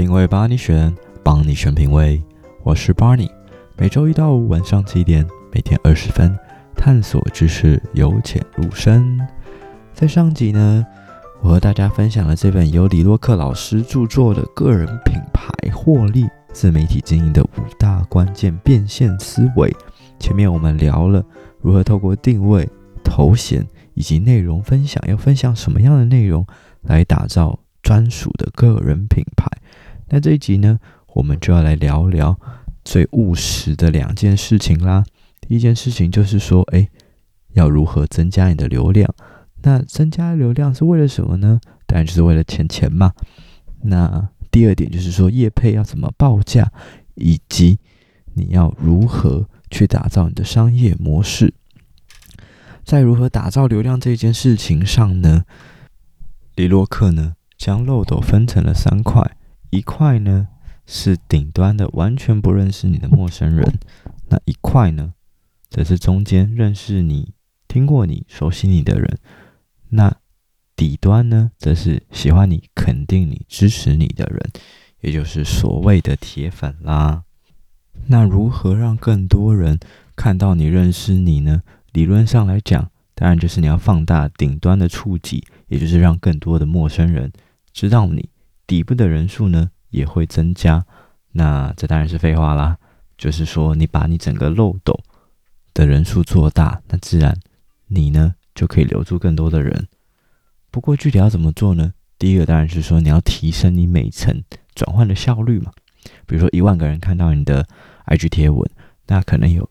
品味帮你选，帮你选品味。我是 Barney，每周一到五晚上七点，每天二十分，探索知识，由浅入深。在上集呢，我和大家分享了这本由李洛克老师著作的《个人品牌获利自媒体经营的五大关键变现思维》。前面我们聊了如何透过定位、头衔以及内容分享，要分享什么样的内容来打造专属的个人品牌。那这一集呢，我们就要来聊聊最务实的两件事情啦。第一件事情就是说，哎，要如何增加你的流量？那增加流量是为了什么呢？当然就是为了钱钱嘛。那第二点就是说，业配要怎么报价，以及你要如何去打造你的商业模式。在如何打造流量这件事情上呢，李洛克呢将漏斗分成了三块，一块呢是顶端的完全不认识你的陌生人，那一块呢则是中间认识你、听过你、熟悉你的人。那底端呢，则是喜欢你、肯定你、支持你的人，也就是所谓的铁粉啦。那如何让更多人看到你、认识你呢？理论上来讲，当然就是你要放大顶端的触及，也就是让更多的陌生人知道你。底部的人数呢，也会增加。那这当然是废话啦，就是说你把你整个漏斗的人数做大，那自然你呢，就可以留住更多的人。不过具体要怎么做呢？第一个当然是说你要提升你每层转换的效率嘛。比如说一万个人看到你的 IG 贴文，那可能有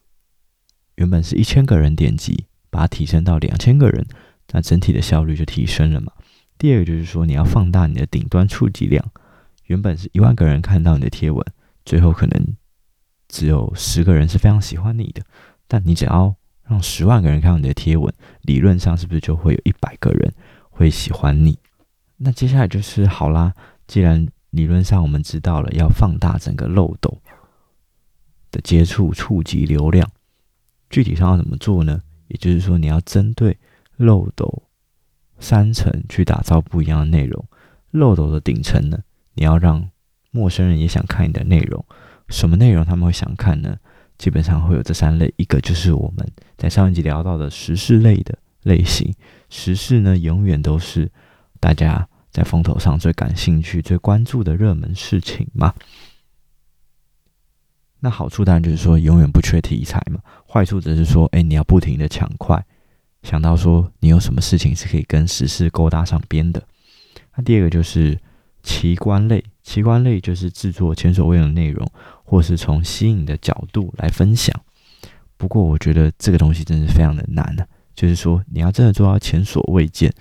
原本是一千个人点击，把它提升到两千个人，那整体的效率就提升了嘛。第二个就是说你要放大你的顶端触及量，原本是一万个人看到你的贴文，最后可能只有十个人是非常喜欢你的，但你只要让十万个人看到你的贴文，理论上是不是就会有一百个人会喜欢你？那接下来就是好啦，既然理论上我们知道了要放大整个漏斗的接触触及流量，具体上要怎么做呢？也就是说，你要针对漏斗三层去打造不一样的内容。漏斗的顶层呢，你要让陌生人也想看你的内容。什么内容他们会想看呢？基本上会有这三类，一个就是我们在上一集聊到的时事类的类型。时事呢，永远都是大家在风头上最感兴趣、最关注的热门事情嘛。那好处当然就是说永远不缺题材嘛。坏处则是说，哎，你要不停的抢快，想到说你有什么事情是可以跟时事勾搭上边的。那第二个就是奇观类，奇观类就是制作前所未有的内容。或是从吸引的角度来分享，不过我觉得这个东西真是非常的难呢、啊。就是说，你要真的做到前所未见，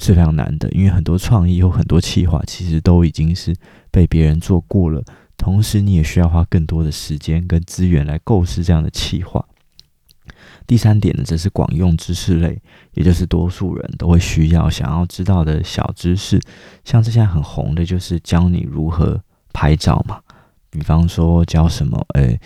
是非常难的。因为很多创意有很多企划，其实都已经是被别人做过了。同时，你也需要花更多的时间跟资源来构思这样的企划。第三点呢，则是广用知识类，也就是多数人都会需要、想要知道的小知识。像这现在很红的，就是教你如何拍照嘛。比方说教什么，诶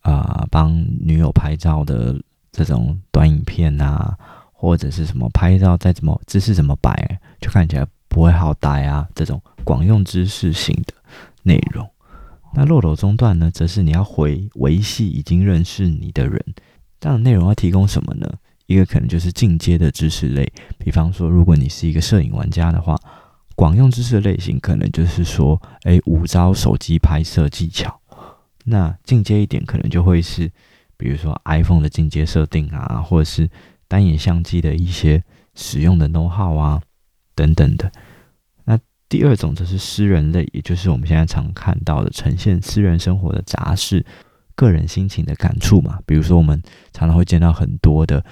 啊，帮女友拍照的这种短影片啊，或者是什么拍照再怎么姿势怎么摆，就看起来不会好呆啊，这种广用知识型的内容。那漏斗中段呢，则是你要回维系已经认识你的人，这样的内容要提供什么呢？一个可能就是进阶的知识类，比方说如果你是一个摄影玩家的话。广用知识的类型可能就是说，哎，五招手机拍摄技巧。那进阶一点，可能就会是，比如说 iPhone 的进阶设定啊，或者是单眼相机的一些使用的 know-how 啊，等等的。那第二种则是私人类，也就是我们现在常看到的呈现私人生活的杂事、个人心情的感触嘛。比如说，我们常常会见到很多的。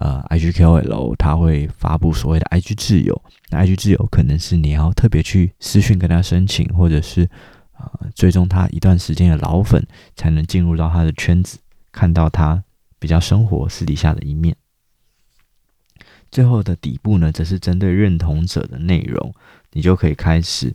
呃，IG KOL 他会发布所谓的 IG 挚友，那 IG 挚友可能是你要特别去私讯跟他申请，或者是呃追踪他一段时间的老粉，才能进入到他的圈子，看到他比较生活私底下的一面。最后的底部呢，则是针对认同者的内容，你就可以开始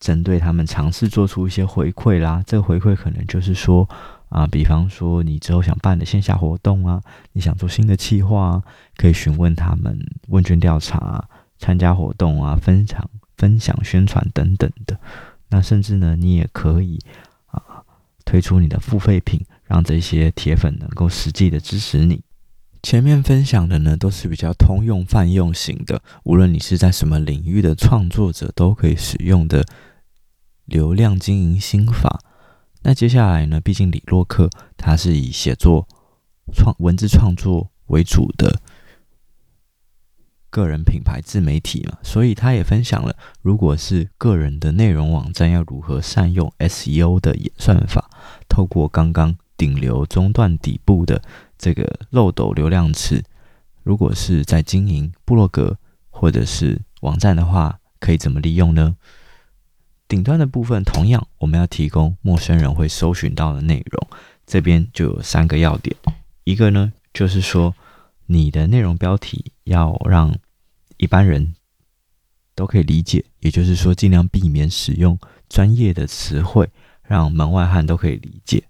针对他们尝试做出一些回馈啦。这个回馈可能就是说。啊，比方说你之后想办的线下活动啊，你想做新的企划啊，可以询问他们问卷调查啊，参加活动啊，分享分享、宣传等等的。那甚至呢，你也可以啊推出你的付费品，让这些铁粉能够实际的支持你。前面分享的呢，都是比较通用泛用型的，无论你是在什么领域的创作者，都可以使用的流量经营心法。那接下来呢，毕竟李洛克他是以写作创文字创作为主的个人品牌自媒体嘛，所以他也分享了，如果是个人的内容网站，要如何善用 SEO 的演算法，透过刚刚顶流中段底部的。这个漏斗流量池，如果是在经营部落格或者是网站的话，可以怎么利用呢？顶端的部分，同样我们要提供陌生人会搜寻到的内容，这边就有三个要点。一个呢，就是说你的内容标题要让一般人都可以理解，也就是说尽量避免使用专业的词汇，让门外汉都可以理解。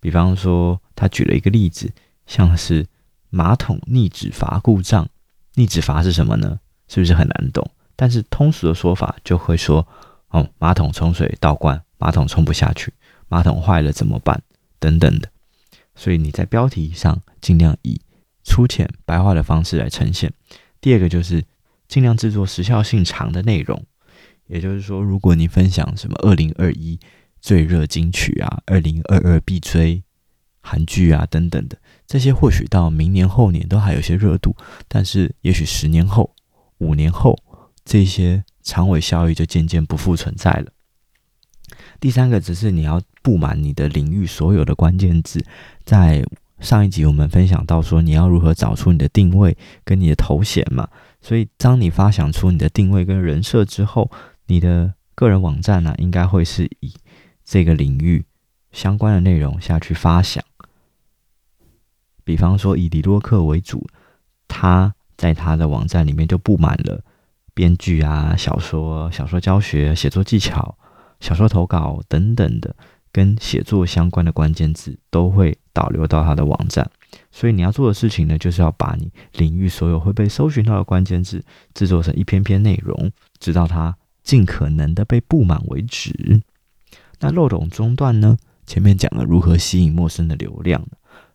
比方说，他举了一个例子。像是马桶逆止阀故障，逆止阀是什么呢？是不是很难懂？但是通俗的说法就会说，哦，马桶冲水倒灌，马桶冲不下去，马桶坏了怎么办？等等的。所以你在标题上尽量以粗浅白话的方式来呈现。第二个就是尽量制作时效性长的内容，也就是说，如果你分享什么二零二一最热金曲啊，二零二二必追韩剧啊等等的。这些或许到明年后年都还有些热度，但是也许十年后、五年后，这些长尾效益就渐渐不复存在了。第三个，只是你要布满你的领域所有的关键字。在上一集我们分享到说，你要如何找出你的定位跟你的头衔嘛。所以，当你发想出你的定位跟人设之后，你的个人网站呢、应该会是以这个领域相关的内容下去发想。比方说，以李洛克为主，他在他的网站里面就布满了编剧啊、小说、小说教学、写作技巧、小说投稿等等的跟写作相关的关键字，都会导流到他的网站。所以你要做的事情呢，就是要把你领域所有会被搜寻到的关键字制作成一篇篇内容，直到它尽可能的被布满为止。那漏洞中段呢？前面讲了如何吸引陌生的流量。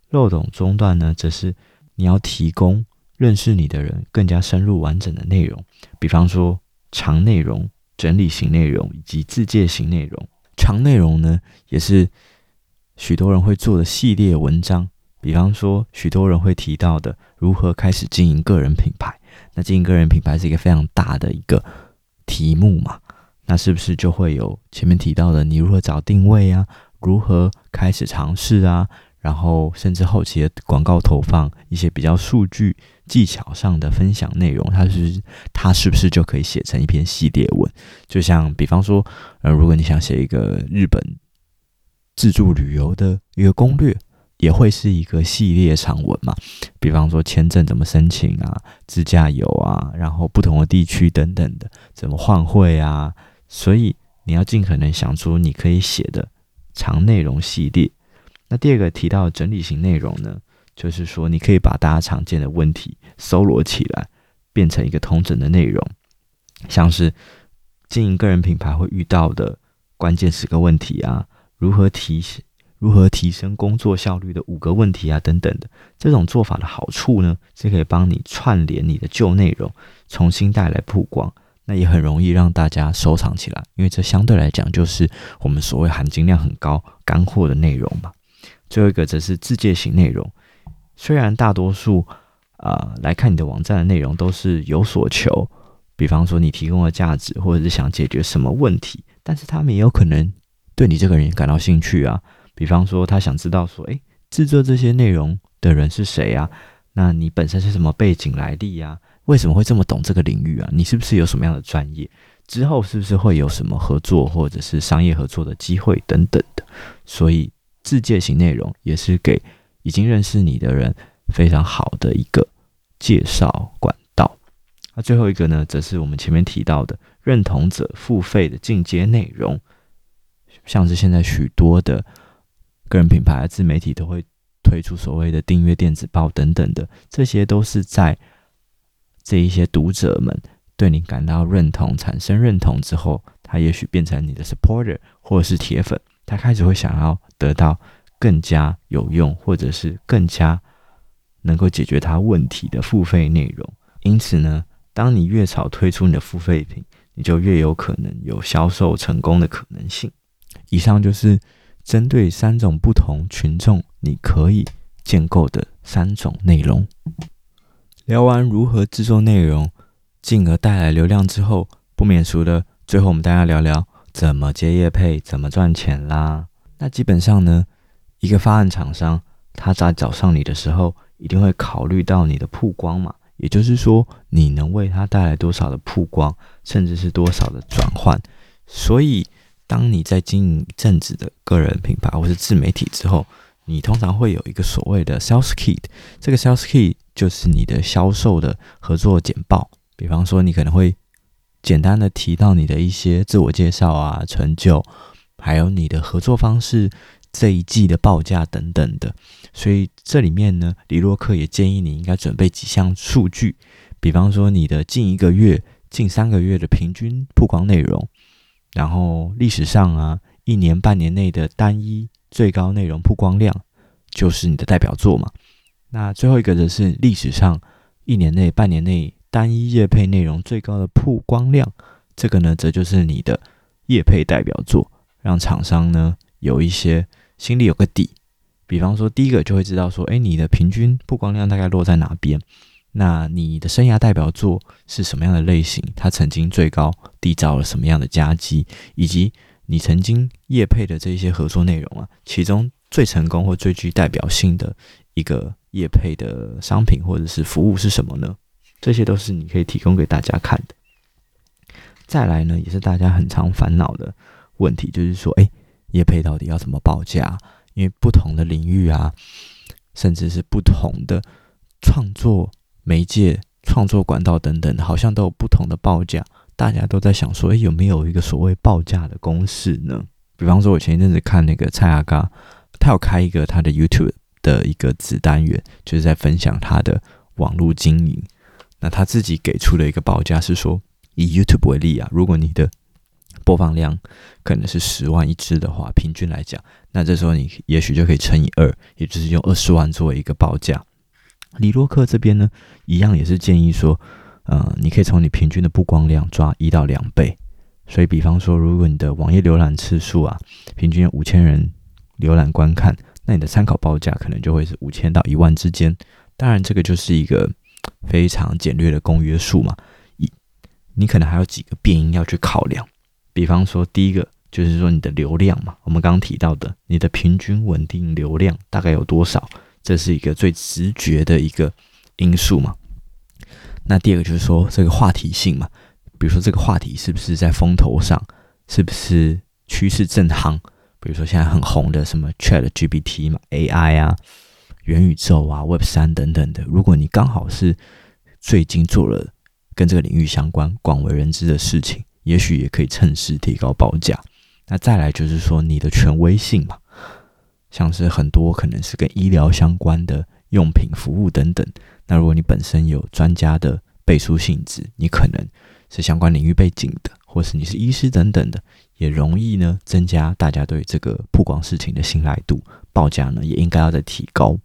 漏洞中段呢，则是你要提供认识你的人更加深入完整的内容，比方说长内容、整理型内容以及自介型内容。长内容呢，也是许多人会做的系列文章，比方说许多人会提到的如何开始经营个人品牌。那经营个人品牌是一个非常大的一个题目嘛，那是不是就会有前面提到的你如何找定位啊，如何开始尝试啊？然后，甚至后期的广告投放，一些比较数据技巧上的分享内容，它是它是不是就可以写成一篇系列文？就像比方说，呃，如果你想写一个日本自助旅游的一个攻略，也会是一个系列长文嘛？比方说签证怎么申请啊，自驾游啊，然后不同的地区等等的，怎么换汇啊？所以你要尽可能想出你可以写的长内容系列。那第二个提到整理型内容呢，就是说你可以把大家常见的问题搜罗起来，变成一个通整的内容，像是经营个人品牌会遇到的关键十个问题啊，如何提如何提升工作效率的五个问题啊等等的。这种做法的好处呢，是可以帮你串联你的旧内容，重新带来曝光，那也很容易让大家收藏起来，因为这相对来讲就是我们所谓含金量很高干货的内容嘛。最后一个则是自介型内容，虽然大多数啊、来看你的网站的内容都是有所求，比方说你提供的价值或者是想解决什么问题，但是他们也有可能对你这个人感到兴趣啊。比方说他想知道说，诶，制作这些内容的人是谁啊？那你本身是什么背景来历呀？为什么会这么懂这个领域啊？你是不是有什么样的专业？之后是不是会有什么合作或者是商业合作的机会等等的？所以。自介型内容也是给已经认识你的人非常好的一个介绍管道。那最后一个呢，则是我们前面提到的认同者付费的进阶内容，像是现在许多的个人品牌自媒体都会推出所谓的订阅电子报等等的，这些都是在这一些读者们对你感到认同，产生认同之后，他也许变成你的 supporter 或者是铁粉，他开始会想要得到更加有用或者是更加能够解决他问题的付费内容。因此呢，当你越早推出你的付费品，你就越有可能有销售成功的可能性。以上就是针对三种不同群众你可以建构的三种内容。聊完如何制作内容，进而带来流量之后，不免俗的，最后我们大家聊聊怎么接业配，怎么赚钱啦。那基本上呢，一个发案厂商他在找上你的时候，一定会考虑到你的曝光嘛，也就是说，你能为他带来多少的曝光，甚至是多少的转换。所以，当你在经营一阵子的个人品牌或是自媒体之后，你通常会有一个所谓的 sales kit，这个 sales kit 就是你的销售的合作简报。比方说，你可能会简单的提到你的一些自我介绍啊、成就，还有你的合作方式、这一季的报价等等的。所以这里面呢，李洛克也建议你应该准备几项数据，比方说你的近一个月、近三个月的平均曝光内容，然后历史上啊一年、半年内的单一最高内容曝光量，就是你的代表作嘛。那最后一个则是历史上一年内、半年内。单一业配内容最高的曝光量，这个呢，则就是你的业配代表作，让厂商呢有一些心里有个底。比方说，第一个就会知道说，哎，你的平均曝光量大概落在哪边？那你的生涯代表作是什么样的类型？它曾经最高缔造了什么样的佳绩？以及你曾经业配的这些合作内容啊，其中最成功或最具代表性的一个业配的商品或者是服务是什么呢？这些都是你可以提供给大家看的。再来呢，也是大家很常烦恼的问题，就是说，哎，业配到底要怎么报价？因为不同的领域啊，甚至是不同的创作媒介、创作管道等等，好像都有不同的报价。大家都在想说，哎，有没有一个所谓报价的公式呢？比方说，我前一阵子看那个蔡阿嘎，他有开一个他的 YouTube 的一个子单元，就是在分享他的网络经营。那他自己给出的一个报价是说，以 YouTube 为例啊，如果你的播放量可能是十万一支的话，平均来讲，那这时候你也许就可以乘以二，也就是用二十万作为一个报价。李洛克这边呢，一样也是建议说，呃，你可以从你平均的曝光量抓一到两倍。所以，比方说，如果你的网页浏览次数啊，平均五千人浏览观看，那你的参考报价可能就会是五千到一万之间。当然，这个就是一个。非常简略的公约数嘛，一，你可能还有几个变因要去考量，比方说第一个就是说你的流量嘛，我们刚刚提到的你的平均稳定流量大概有多少，这是一个最直觉的一个因素嘛。那第二个就是说这个话题性嘛，比如说这个话题是不是在风头上，是不是趋势正夯，比如说现在很红的什么 ChatGPT 嘛，AI 啊。元宇宙啊，Web 三等等的，如果你刚好是最近做了跟这个领域相关、广为人知的事情，也许也可以趁势提高报价。那再来就是说你的权威性嘛，像是很多可能是跟医疗相关的用品、服务等等。那如果你本身有专家的背书性质，你可能是相关领域背景的，或是你是医师等等的，也容易呢增加大家对这个曝光事情的信赖度，报价呢也应该要再提高。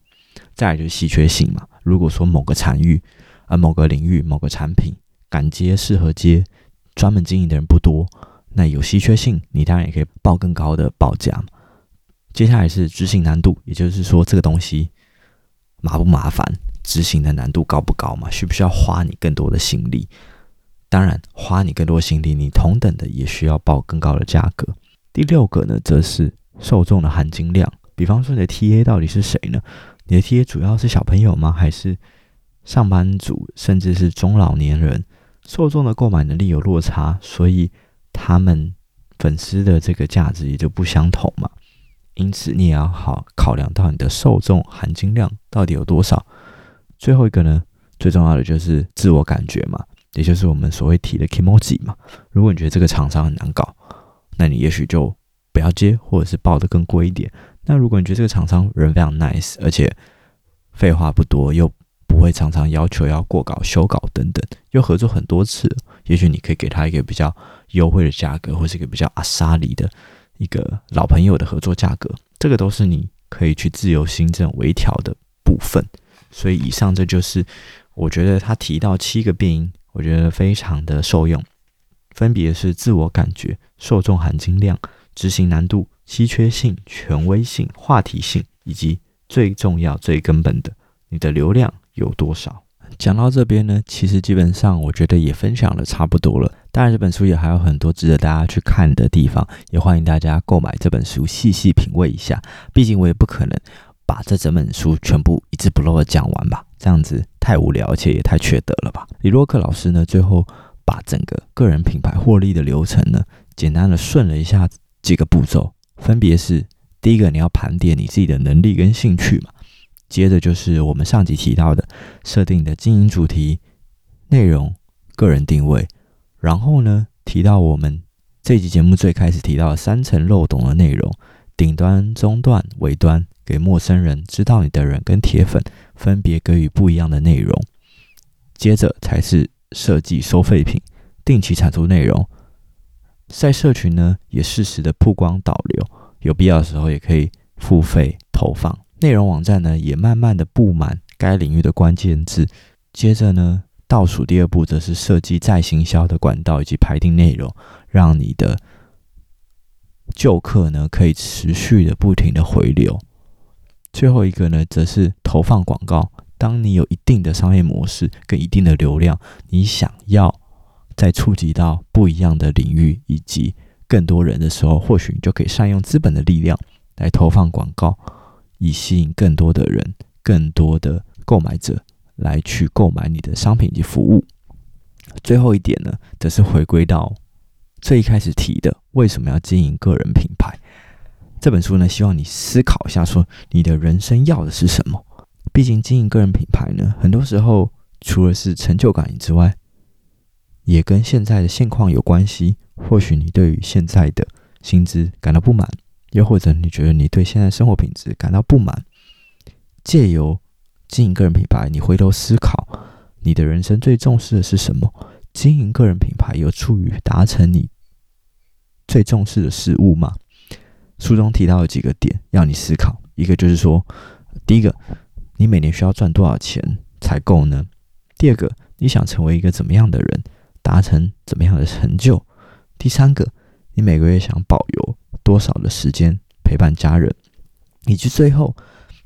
再来就是稀缺性嘛。如果说某个产域、呃某个领域、某个产品敢接、适合接、专门经营的人不多，那有稀缺性，你当然也可以报更高的报价嘛。接下来是执行难度，也就是说这个东西麻不麻烦，执行的难度高不高嘛？需不需要花你更多的心力？当然，花你更多心力，你同等的也需要报更高的价格。第六个呢，则是受众的含金量。比方说，你的 TA 到底是谁呢？你的 TA 主要是小朋友吗？还是上班族，甚至是中老年人？受众的购买能力有落差，所以他们粉丝的这个价值也就不相同嘛。因此，你也要好考量到你的受众含金量到底有多少。最后一个呢，最重要的就是自我感觉嘛，也就是我们所谓提的 kimoji 嘛。如果你觉得这个厂商很难搞，那你也许就不要接，或者是报得更贵一点。那如果你觉得这个厂商人非常 nice，而且废话不多，又不会常常要求要过稿、修稿等等，又合作很多次，也许你可以给他一个比较优惠的价格，或是一个比较阿莎里的一个老朋友的合作价格，这个都是你可以去自由行政微调的部分。所以以上这就是我觉得他提到七个变因，我觉得非常的受用，分别是自我感觉、受众含金量、执行难度、稀缺性、权威性、话题性，以及最重要、最根本的，你的流量有多少。讲到这边呢，其实基本上我觉得也分享的差不多了。当然，这本书也还有很多值得大家去看的地方，也欢迎大家购买这本书，细细品味一下。毕竟我也不可能把这整本书全部一字不漏的讲完吧，这样子太无聊，而且也太缺德了吧。李洛克老师呢，最后把整个个人品牌获利的流程呢，简单的顺了一下几个步骤，分别是：第一个，你要盘点你自己的能力跟兴趣嘛。接着就是我们上集提到的设定的经营主题、内容、个人定位，然后呢，提到我们这集节目最开始提到的三层漏洞的内容：顶端、中段、尾端，给陌生人、知道你的人跟铁粉分别给予不一样的内容。接着才是设计收费品，定期产出内容，在社群呢也适时的曝光导流，有必要的时候也可以付费投放。内容网站呢，也慢慢的布满该领域的关键字。接着呢，倒数第二步则是设计再行销的管道以及排定内容，让你的旧客呢可以持续的不停的回流。最后一个呢，则是投放广告。当你有一定的商业模式跟一定的流量，你想要在触及到不一样的领域以及更多人的时候，或许你就可以善用资本的力量来投放广告。以吸引更多的人、更多的购买者来去购买你的商品及服务。最后一点呢，则是回归到最一开始提的，为什么要经营个人品牌？这本书呢，希望你思考一下，说你的人生要的是什么？毕竟经营个人品牌呢，很多时候除了是成就感之外，也跟现在的现况有关系。或许你对于现在的薪资感到不满。又或者你觉得你对现在生活品质感到不满，借由经营个人品牌，你回头思考，你的人生最重视的是什么？经营个人品牌有助于达成你最重视的事物吗？书中提到的几个点要你思考，一个就是说，第一个，你每年需要赚多少钱才够呢？第二个，你想成为一个怎么样的人，达成怎么样的成就？第三个，你每个月想保有多少的时间陪伴家人，以及最后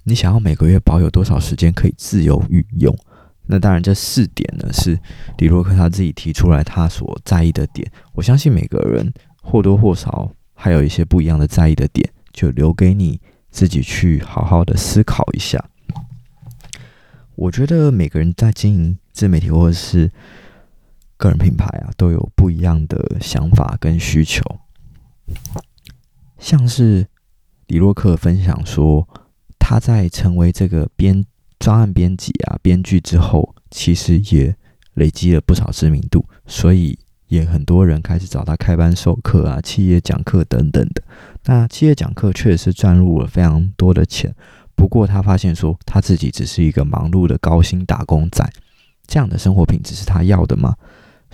你想要每个月保有多少时间可以自由运用？那当然，这四点呢是李洛克他自己提出来他所在意的点。我相信每个人或多或少还有一些不一样的在意的点，就留给你自己去好好的思考一下。我觉得每个人在经营自媒体或者是个人品牌啊，都有不一样的想法跟需求。像是李洛克分享说，他在成为这个编专案编辑啊、编剧之后，其实也累积了不少知名度，所以也很多人开始找他开班授课啊、企业讲课等等的。那企业讲课确实是赚入了非常多的钱，不过他发现说，他自己只是一个忙碌的高薪打工仔，这样的生活品质是他要的吗？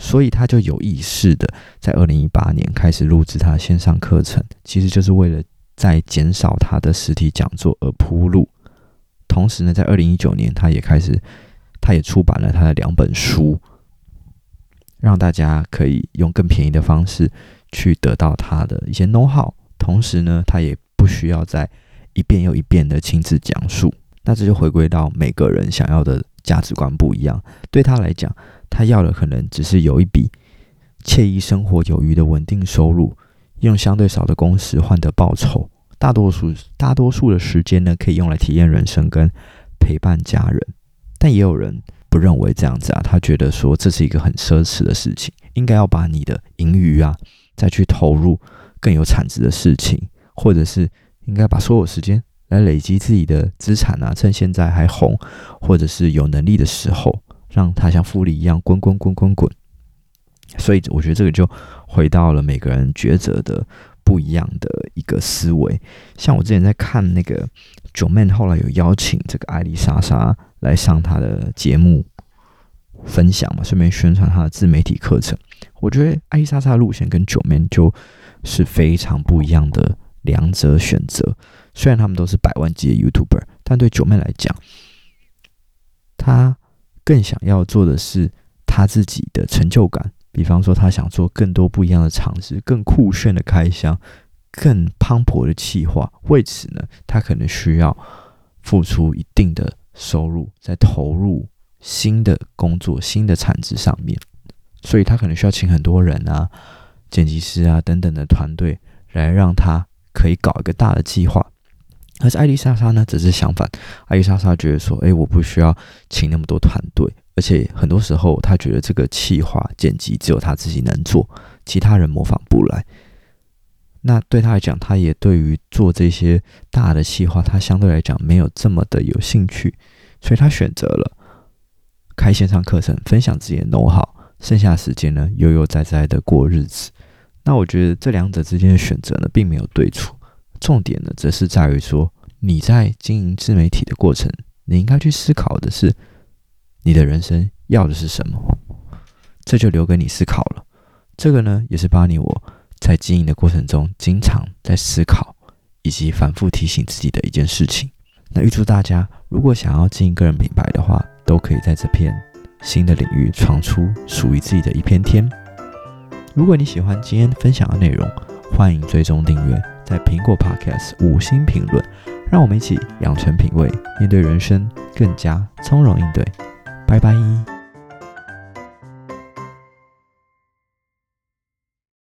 所以他就有意识的在二零一八年开始录制他的线上课程，其实就是为了在减少他的实体讲座而铺路。同时呢，在二零一九年，他也开始，他也出版了他的两本书，让大家可以用更便宜的方式去得到他的一些 know-how。同时呢，他也不需要再一遍又一遍的亲自讲述。那这就回归到每个人想要的价值观不一样，对他来讲。他要的可能只是有一笔惬意生活有余的稳定收入，用相对少的工时换得报酬。大多数大多数的时间呢，可以用来体验人生跟陪伴家人。但也有人不认为这样子啊，他觉得说这是一个很奢侈的事情，应该要把你的盈余啊再去投入更有产值的事情，或者是应该把所有时间来累积自己的资产啊，趁现在还红或者是有能力的时候。让它像复利一样滚滚滚滚滚，所以我觉得这个就回到了每个人抉择的不一样的一个思维。像我之前在看那个 Joeman，后来有邀请这个艾丽莎莎来上他的节目分享嘛，顺便宣传他的自媒体课程。我觉得艾丽莎莎的路线跟 Joeman 就是非常不一样的两者选择。虽然他们都是百万级的 YouTuber，但对 Joeman 来讲，他更想要做的是他自己的成就感。比方说，他想做更多不一样的尝试，更酷炫的开箱，更磅礴的企划。为此呢，他可能需要付出一定的收入，在投入新的工作、新的产值上面。所以他可能需要请很多人啊，剪辑师啊等等的团队来让他可以搞一个大的计划。而是艾丽莎莎呢，则是相反。艾丽莎莎觉得说：“诶，我不需要请那么多团队，而且很多时候，她觉得这个企划剪辑只有她自己能做，其他人模仿不来。那对她来讲，她也对于做这些大的企划，她相对来讲没有这么的有兴趣，所以她选择了开线上课程，分享自己的 know-how，剩下的时间呢，悠悠哉哉的过日子。那我觉得这两者之间的选择呢，并没有对错。”重点呢，则是在于说，你在经营自媒体的过程，你应该去思考的是，你的人生要的是什么？这就留给你思考了。这个呢，也是巴尼我在经营的过程中，经常在思考以及反复提醒自己的一件事情。那预祝大家，如果想要经营个人品牌的话，都可以在这片新的领域闯出属于自己的一片天。如果你喜欢今天分享的内容，欢迎追踪订阅。在苹果 Podcast 五星评论，让我们一起养成品味，面对人生更加从容应对。拜拜。